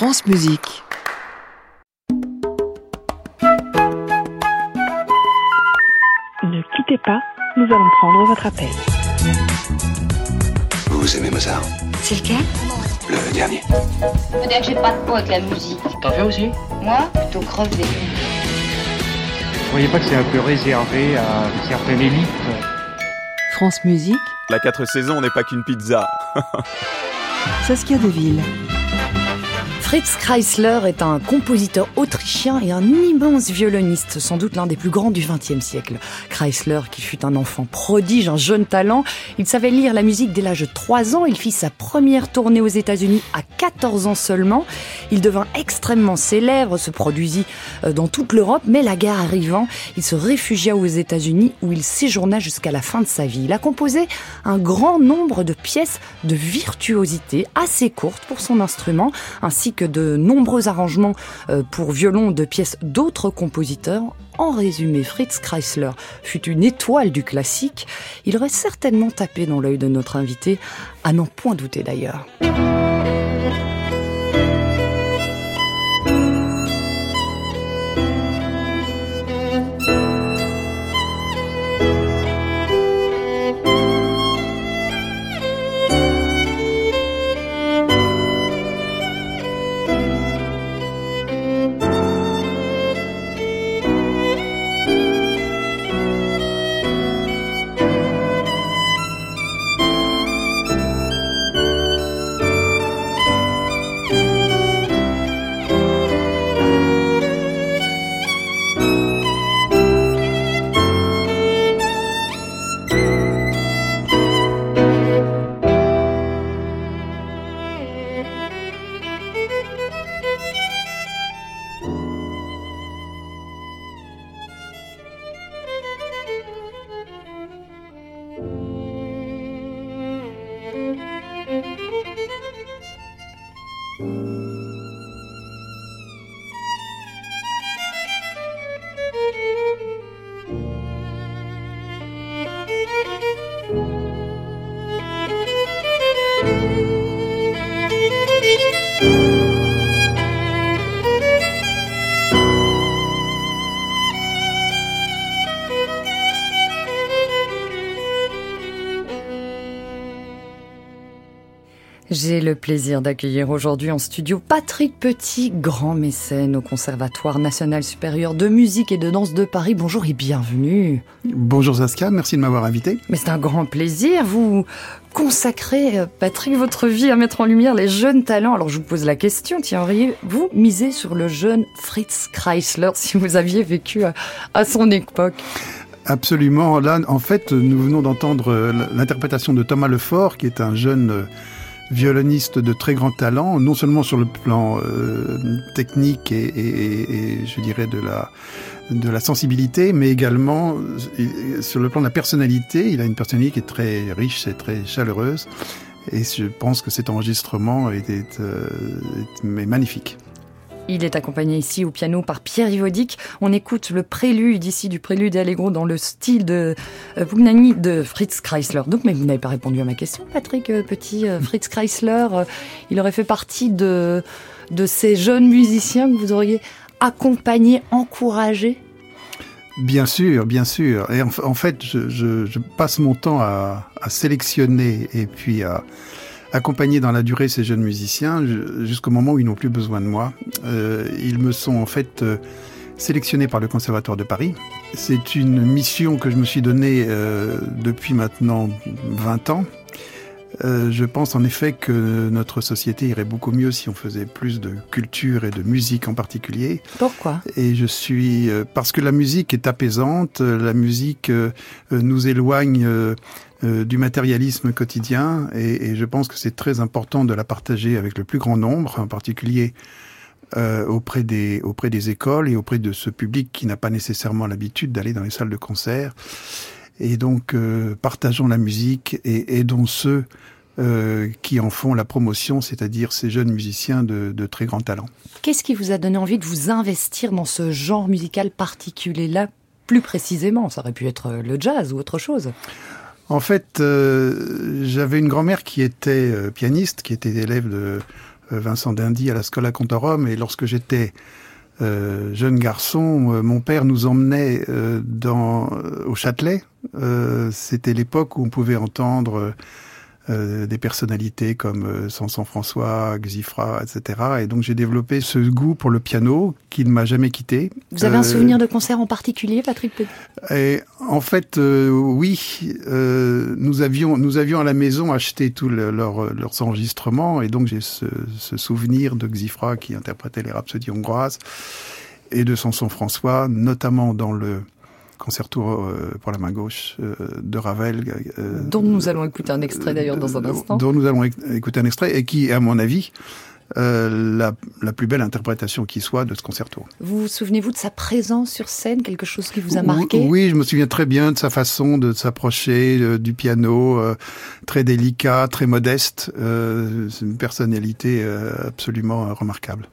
France Musique. Ne quittez pas, nous allons prendre votre appel. Vous aimez Mozart C'est lequel? Le dernier. Faut dire que j'ai pas de peau avec la musique. T'en fais aussi? Moi, plutôt crevé. Vous croyez pas que c'est un peu réservé à une certaine élite France Musique, La 4 saisons n'est pas qu'une pizza. Saskia Deville. Fritz Kreisler est un compositeur autrichien et un immense violoniste, sans doute l'un des plus grands du XXe siècle. Kreisler, qui fut un enfant prodige, un jeune talent, il savait lire la musique dès l'âge de 3 ans, il fit sa première tournée aux États-Unis à 14 ans seulement. Il devint extrêmement célèbre, se produisit euh, dans toute l'Europe, mais la guerre arrivant, il se réfugia aux États-Unis où il séjourna jusqu'à la fin de sa vie. Il a composé un grand nombre de pièces de virtuosité assez courtes pour son instrument, ainsi que de nombreux arrangements euh, pour violon de pièces d'autres compositeurs. En résumé, Fritz Kreisler fut une étoile du classique. Il aurait certainement tapé dans l'œil de notre invité, à n'en point douter d'ailleurs. J'ai le plaisir d'accueillir aujourd'hui en studio Patrick Petit, grand mécène au Conservatoire national supérieur de musique et de danse de Paris. Bonjour et bienvenue. Bonjour Saskia, merci de m'avoir invité. Mais c'est un grand plaisir. Vous consacrez, euh, Patrick, votre vie à mettre en lumière les jeunes talents. Alors je vous pose la question, tiens, auriez-vous misé sur le jeune Fritz Kreisler si vous aviez vécu à, à son époque? Absolument. Là, en fait, nous venons d'entendre euh, l'interprétation de Thomas Lefort, qui est un jeune euh, violoniste de très grand talent, non seulement sur le plan euh, technique et, et, et, je dirais de la de la sensibilité, mais également euh, sur le plan de la personnalité. Il a une personnalité qui est très riche et très chaleureuse, et je pense que cet enregistrement est, est, euh, est magnifique. Il est accompagné ici au piano par Pierre Ivodic. On écoute le prélude ici du prélude Allegro dans le style de euh, Pugnani de Fritz Kreisler. Donc, mais vous n'avez pas répondu à ma question, Patrick euh, Petit. Euh, Fritz Kreisler, il aurait fait partie de, de ces jeunes musiciens que vous auriez accompagnés, encouragés? Bien sûr, bien sûr. Et en, fait, je, passe mon temps à sélectionner et puis à accompagner dans la durée ces jeunes musiciens jusqu'au moment où ils n'ont plus besoin de moi. Euh, ils me sont en fait euh, sélectionnés par le Conservatoire de Paris. C'est une mission que je me suis donnée euh, depuis maintenant 20 ans. Euh, je pense en effet que notre société irait beaucoup mieux si on faisait plus de culture et de musique en particulier. Pourquoi? Et je suis euh, parce que la musique est apaisante, la musique euh, nous éloigne euh, du matérialisme quotidien et, je pense que c'est très important de la partager avec le plus grand nombre, en particulier euh, auprès, des, auprès des écoles et auprès de ce public qui n'a pas nécessairement l'habitude d'aller dans les salles de concert. Et donc, euh, partageons la musique et aidons ceux qui en font la promotion, c'est-à-dire ces jeunes musiciens de, de très grand talent. Qu'est-ce qui vous a donné envie de vous investir dans ce genre musical particulier-là? Plus précisément Ça aurait pu être le jazz ou autre chose. En fait, euh, j'avais une grand-mère qui était euh, pianiste, qui était élève de Vincent Dindy à la Scola Contorum. Et lorsque j'étais euh, jeune garçon, euh, mon père nous emmenait euh, dans, au Châtelet. C'était l'époque où on pouvait entendre euh, des personnalités comme euh, Samson François, Xifra, etc. Et donc j'ai développé ce goût pour le piano qui ne m'a jamais quitté. Vous avez un souvenir de concert en particulier, Patrick Petit et En fait, oui. nous avions nous avions à la maison acheté tous leurs enregistrements et donc j'ai ce, ce, souvenir de Xifra qui interprétait les rhapsodies hongroises et de Samson François, notamment dans le concerto euh, pour la main gauche euh, de Ravel. Euh, dont nous allons écouter un extrait d'ailleurs dans un instant. Dont nous allons écouter un extrait et qui, à mon avis, la, la, plus belle interprétation qui soit de ce concerto. Vous vous souvenez-vous de sa présence sur scène, quelque chose qui vous a marqué? Oui, je me souviens très bien de sa façon de s'approcher du piano, très délicat, très modeste. C'est une personnalité absolument remarquable.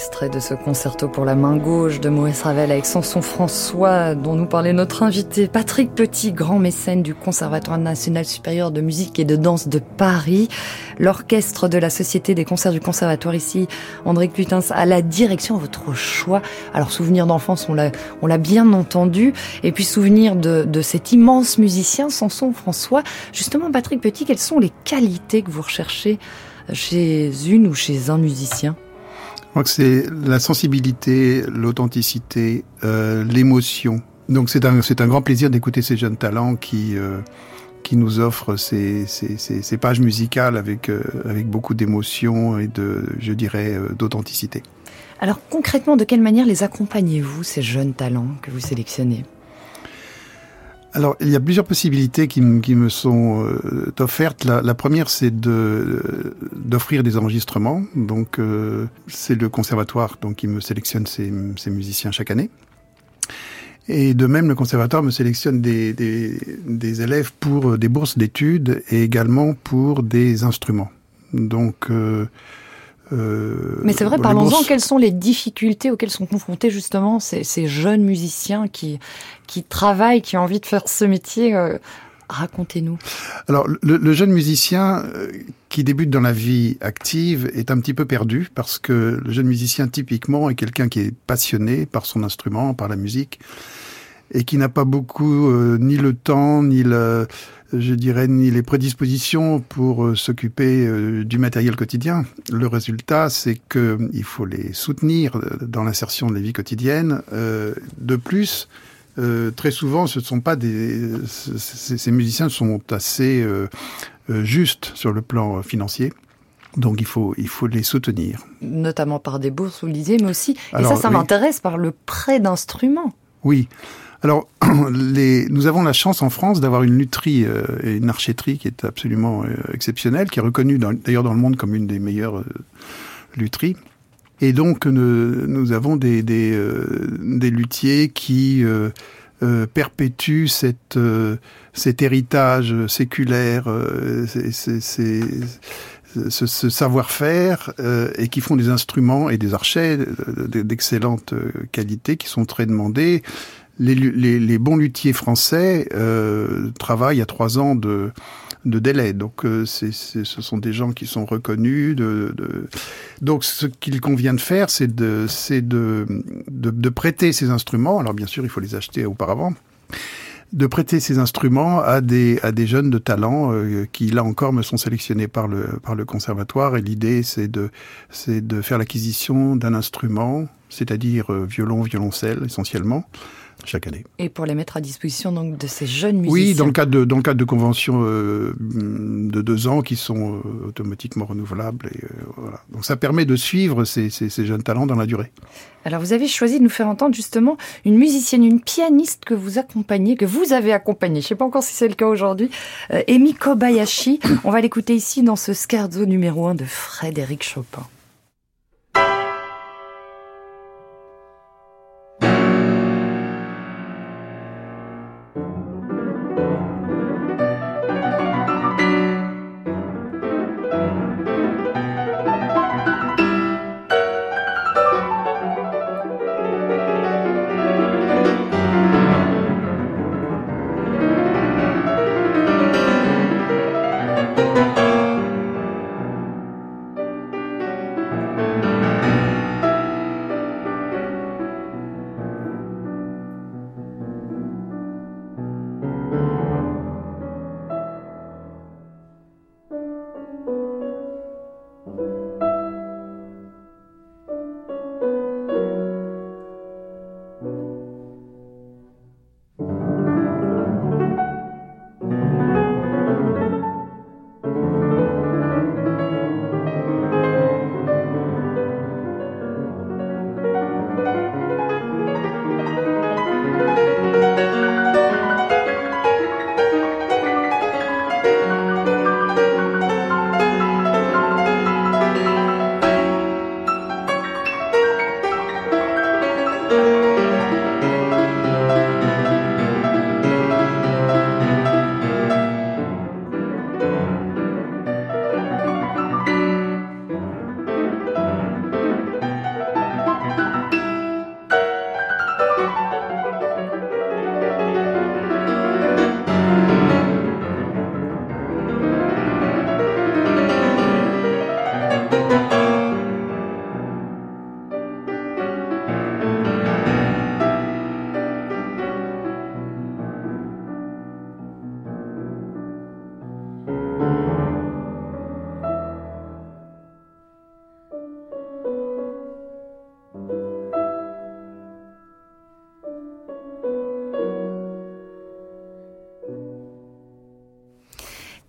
Extrait de ce concerto pour la main gauche de Maurice Ravel avec Samson François, dont nous parlait notre invité Patrick Petit, grand mécène du Conservatoire national supérieur de musique et de danse de Paris. L'orchestre de la Société des concerts du Conservatoire ici, André Clutens, à la direction, votre choix. Alors, souvenir d'enfance, on l'a, on l'a bien entendu. Et puis, souvenir de, de cet immense musicien, Samson François. Justement, Patrick Petit, quelles sont les qualités que vous recherchez chez une ou chez un musicien? Je crois que c'est la sensibilité, l'authenticité, euh, l'émotion. Donc c'est un, c'est un grand plaisir d'écouter ces jeunes talents qui, euh, qui nous offrent ces, ces, ces, pages musicales avec, euh, avec beaucoup d'émotion et de, je dirais, d'authenticité. Alors concrètement, de quelle manière les accompagnez-vous, ces jeunes talents que vous sélectionnez? Alors, il y a plusieurs possibilités qui, qui me sont euh, offertes. La, la première, c'est de d'offrir des enregistrements. Donc, euh, c'est le conservatoire donc qui me sélectionne ces, ces, musiciens chaque année. Et de même, le conservatoire me sélectionne des, des, des élèves pour des bourses d'études et également pour des instruments. Donc, euh, euh, Mais c'est vrai, parlons-en. Quelles sont les difficultés auxquelles sont confrontés justement ces, ces, jeunes musiciens qui, qui travaillent, qui ont envie de faire ce métier euh, Racontez-nous. Alors, le, le, jeune musicien euh, qui débute dans la vie active est un petit peu perdu parce que le jeune musicien, typiquement, est quelqu'un qui est passionné par son instrument, par la musique. Et qui n'a pas beaucoup euh, ni le temps ni le je dirais ni les prédispositions pour euh, s'occuper euh, du matériel quotidien. Le résultat, c'est que il faut les soutenir euh, dans l'insertion de la vie quotidienne. Euh, de plus, euh, très souvent, ce ne sont pas des ces, musiciens sont assez justes sur le plan financier. Donc il faut il faut les soutenir. Notamment par des bourses, vous le disiez, mais aussi, Alors, et ça, ça oui. m'intéresse, par le prêt d'instruments. Oui. Alors, les, nous avons la chance en France d'avoir une lutherie euh, et une archéterie qui est absolument euh, exceptionnelle, qui est reconnue d'ailleurs dans le monde comme une des meilleures euh, lutheries. Et donc, nous, avons des, des, euh, luthiers qui perpétuent cet héritage séculaire, ce, savoir-faire euh, et qui font des instruments et des archets d'excellente qualité qui sont très demandés. Les, bons luthiers français euh, travaillent à trois ans de, délai. Donc, euh, ce sont des gens qui sont reconnus. Donc, ce qu'il convient de faire, c'est de, prêter ces instruments. Alors, bien sûr, il faut les acheter auparavant de prêter ces instruments à des, jeunes de talent euh, qui, là encore, me sont sélectionnés par le, conservatoire. Et l'idée, c'est de, faire l'acquisition d'un instrument, c'est-à-dire violon, violoncelle, essentiellement, chaque année. Et pour les mettre à disposition donc de ces jeunes musiciens. Oui, dans le cadre de, dans le cadre de conventions euh, de deux ans qui sont euh, automatiquement renouvelables. Et, euh, voilà. Donc ça permet de suivre ces, ces, ces jeunes talents dans la durée. Alors vous avez choisi de nous faire entendre justement une musicienne, une pianiste que vous accompagnez, que vous avez accompagnée. Je ne sais pas encore si c'est le cas aujourd'hui. Emi Kobayashi. On va l'écouter ici dans ce scherzo numéro 1 de Frédéric Chopin.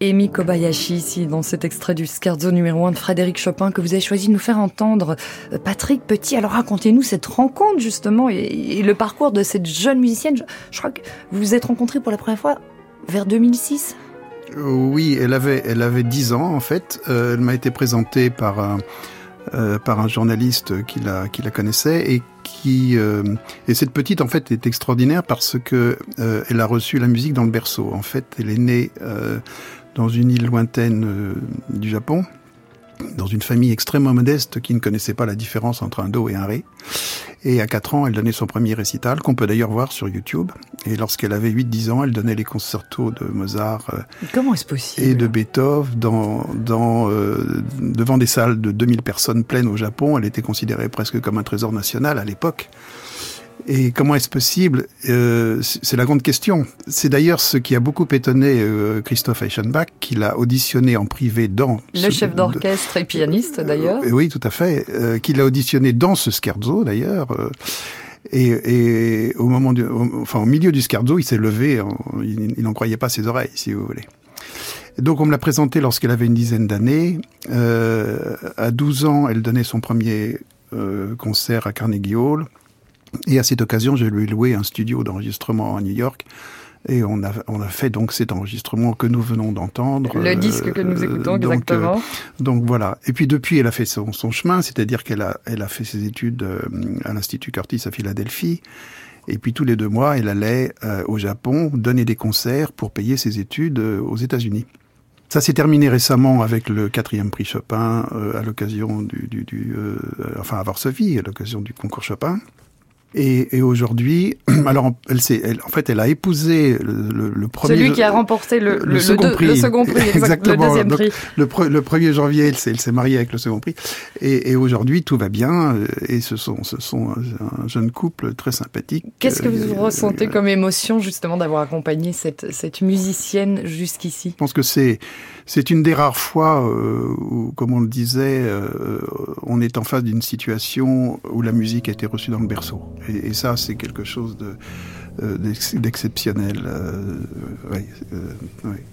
Emi Kobayashi, ici, dans cet extrait du Scherzo numéro 1 de Frédéric Chopin que vous avez choisi de nous faire entendre. Euh, Patrick Petit, alors racontez-nous cette rencontre, justement, et, le parcours de cette jeune musicienne. Je, crois que vous vous êtes rencontrés pour la première fois vers 2006 Euh, Oui, elle avait, elle avait 10 ans en fait. Euh, elle m'a été présentée par un, par un journaliste qui la, qui la connaissait et qui et cette petite en fait est extraordinaire parce que elle a reçu la musique dans le berceau. En fait, elle est née dans une île lointaine euh, du Japon, dans une famille extrêmement modeste qui ne connaissait pas la différence entre un do et un ré. Et à 4 ans, elle donnait son premier récital, qu'on peut d'ailleurs voir sur YouTube. Et lorsqu'elle avait 8-10 ans, elle donnait les concertos de Mozart euh, Comment possible et de Beethoven dans, dans, euh, devant des salles de 2000 personnes pleines au Japon. Elle était considérée presque comme un trésor national à l'époque. Et comment est-ce possible euh, C'est la grande question. C'est d'ailleurs ce qui a beaucoup étonné euh, Christophe Eichenbach, qu'il a auditionné en privé dans... Le chef d'orchestre et pianiste d'ailleurs. Euh, oui, tout à fait. Euh, qu'il a auditionné dans ce scherzo d'ailleurs. Euh, et, et, au moment du, au, enfin, au milieu du scherzo, il s'est levé, en, il n'en croyait pas ses oreilles, si vous voulez. Donc on me l'a présenté lorsqu'elle avait une dizaine d'années. Euh, à 12 ans, elle donnait son premier euh, concert à Carnegie Hall. Et à cette occasion, je lui ai loué un studio d'enregistrement à New York. Et on a, on a fait donc cet enregistrement que nous venons d'entendre. Le disque que nous écoutons, donc, exactement. Euh, donc voilà. Et puis depuis, elle a fait son, son chemin, c'est-à-dire qu'elle a, elle a fait ses études euh, à l'Institut Curtis à Philadelphie. Et puis tous les deux mois, elle allait euh, au Japon donner des concerts pour payer ses études euh, aux États-Unis. Ça s'est terminé récemment avec le quatrième prix Chopin euh, à l'occasion du, du, du euh, enfin à Varsovie, à l'occasion du concours Chopin. Et, et aujourd'hui, alors elle, elle, en fait, elle a épousé le, le, le premier. Celui qui a remporté le, le, second, le, prix. le second prix, exactement. Le Donc, prix. Le, pre, le 1er janvier, elle s'est, elle s'est mariée avec le second prix. Et, et aujourd'hui, tout va bien. Et ce sont, ce sont un jeune couple très sympathique. Qu'est-ce que vous euh, ressentez comme émotion justement d'avoir accompagné cette, cette musicienne jusqu'ici? Je pense que c'est, c'est une des rares fois euh, où, comme on le disait, euh, on est en face d'une situation où la musique a été reçue dans le berceau. Et, ça, c'est quelque chose euh, d'exceptionnel. Euh, ouais.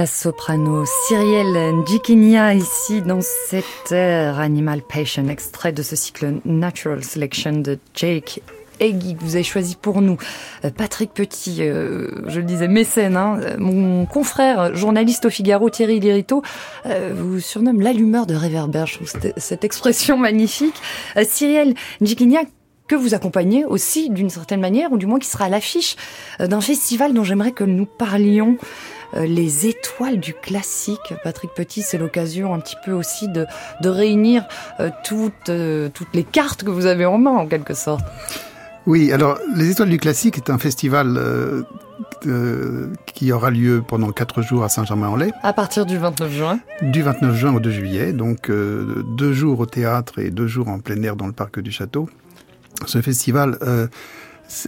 La soprano Cyrielle Ndjikinia ici dans cette air Animal Passion, extrait de ce cycle Natural Selection de Jake Eggy que vous avez choisi pour nous. Patrick Petit, euh, je le disais, mécène, hein, mon confrère, journaliste au Figaro, Thierry Lirito, euh, vous surnomme l'allumeur de réverbère. Je trouve cette, expression magnifique. Euh, Cyrielle Ndjikinia, que vous accompagnez aussi d'une certaine manière, ou du moins qui sera à l'affiche d'un festival dont j'aimerais que nous parlions les étoiles du classique. Patrick Petit, c'est l'occasion un petit peu aussi de, de réunir euh, toutes, euh, toutes les cartes que vous avez en main, en quelque sorte. Oui, alors les étoiles du classique est un festival euh, euh, qui aura lieu pendant quatre jours à Saint-Germain-en-Laye. À partir du 29 juin. Du 29 juin au 2 juillet, donc euh, deux jours au théâtre et deux jours en plein air dans le parc du château. Ce festival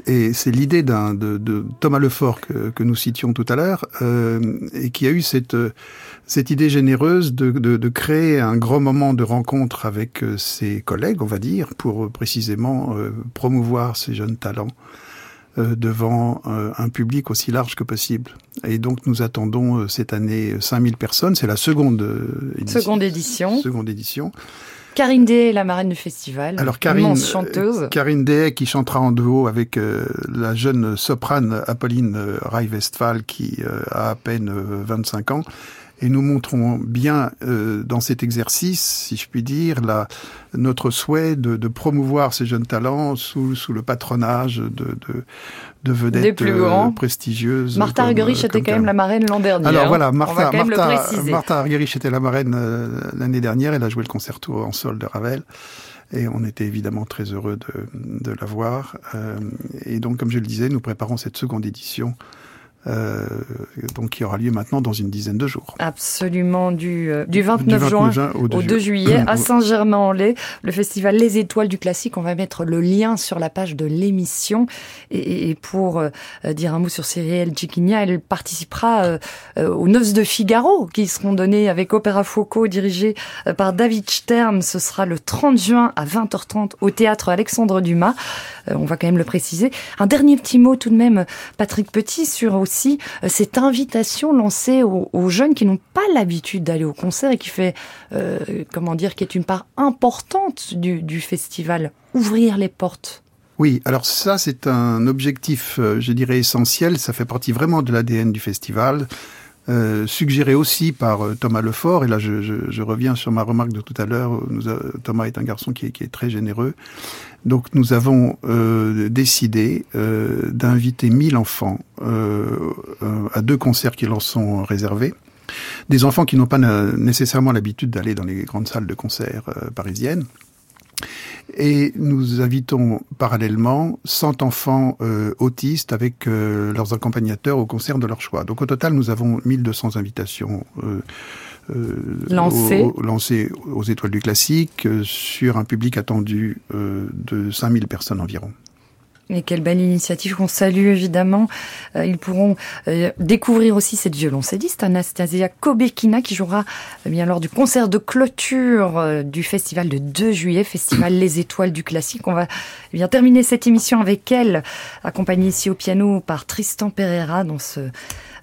et c'est l'idée d'un de, de, Thomas Lefort que, que, nous citions tout à l'heure euh, et qui a eu cette cette idée généreuse de, de, de, créer un grand moment de rencontre avec ses collègues, on va dire, pour précisément euh, promouvoir ces jeunes talents euh, devant un public aussi large que possible. Et donc nous attendons cette année 5000 personnes. C'est la seconde édition. Seconde édition. Seconde édition. Karine Day, la marraine du festival. Alors Karine, immense chanteuse. Karine Day qui chantera en duo avec euh, la jeune soprane Apolline euh, Rai-Westphal qui euh, a à peine 25 ans Et nous montrons bien euh, dans cet exercice, si je puis dire, la, notre souhait de, de promouvoir ces jeunes talents sous, sous le patronage de, de, de vedettes Des plus euh, grands. prestigieuses. Martha Argerich euh, était quand même la marraine l'an dernier. Alors hein. voilà, Martha, Martha. Martha Argerich était la marraine euh, l'année dernière. Elle a joué le concerto en sol de Ravel. Et on était évidemment très heureux de, de la voir. Euh, et donc, comme je le disais, nous préparons cette seconde édition, euh, donc qui aura lieu maintenant dans une dizaine de jours. Absolument, du, euh, du 29, Du 29 juin au 2 au 2 juillet. juillet à Saint-Germain-en-Laye, le festival Les Étoiles du Classique. On va mettre le lien sur la page de l'émission. Et, et pour euh, dire un mot sur Cyrielle Chiquinia, elle participera euh, euh, aux Noces de Figaro qui seront données avec Opéra Foucault dirigé par David Stern. Ce sera le 30 juin à 20h30 au théâtre Alexandre Dumas. Euh, on va quand même le préciser. Un dernier petit mot tout de même, Patrick Petit, sur aussi euh, cette invitation lancée aux, jeunes qui n'ont pas l'habitude d'aller au concert et qui fait, euh, comment dire, qui est une part importante du, festival. Ouvrir les portes. Oui, alors ça c'est un objectif, euh, je dirais essentiel. Ça fait partie vraiment de l'ADN du festival. Suggéré aussi par euh, Thomas Lefort, et là je, reviens sur ma remarque de tout à l'heure, Thomas est un garçon qui est très généreux, donc nous avons euh, décidé euh, d'inviter 1000 enfants euh, euh, à deux concerts qui leur sont réservés, des enfants qui n'ont pas nécessairement l'habitude d'aller dans les grandes salles de concert parisiennes, et nous invitons parallèlement 100 enfants autistes avec leurs accompagnateurs au concert de leur choix. Donc au total, nous avons 1200 invitations euh, Lancées. Aux, lancées aux étoiles du classique euh, sur un public attendu euh, de 5000 personnes environ. Et quelle belle initiative qu'on salue évidemment. Euh, ils pourront euh, découvrir aussi cette violoncelliste Anastasia Kobekina qui jouera bien lors du concert de clôture du festival de 2 juillet, festival Les Étoiles du classique. On va eh bien terminer cette émission avec elle, accompagnée ici au piano par Tristan Pereira dans ce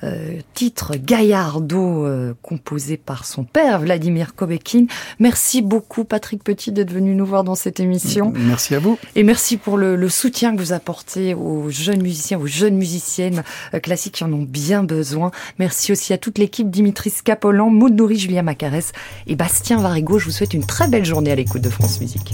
euh, titre Gaillardo euh, composé par son père Vladimir Kobekin. Merci beaucoup Patrick Petit d'être venu nous voir dans cette émission. Merci à vous. Et merci pour le, le soutien que vous apportez aux jeunes musiciens, aux jeunes musiciennes euh, classiques qui en ont bien besoin. Merci aussi à toute l'équipe Dimitri Scapolan, Maud Nourri, Julia Macarès et Bastien Varigo. Je vous souhaite une très belle journée à l'écoute de France Musique.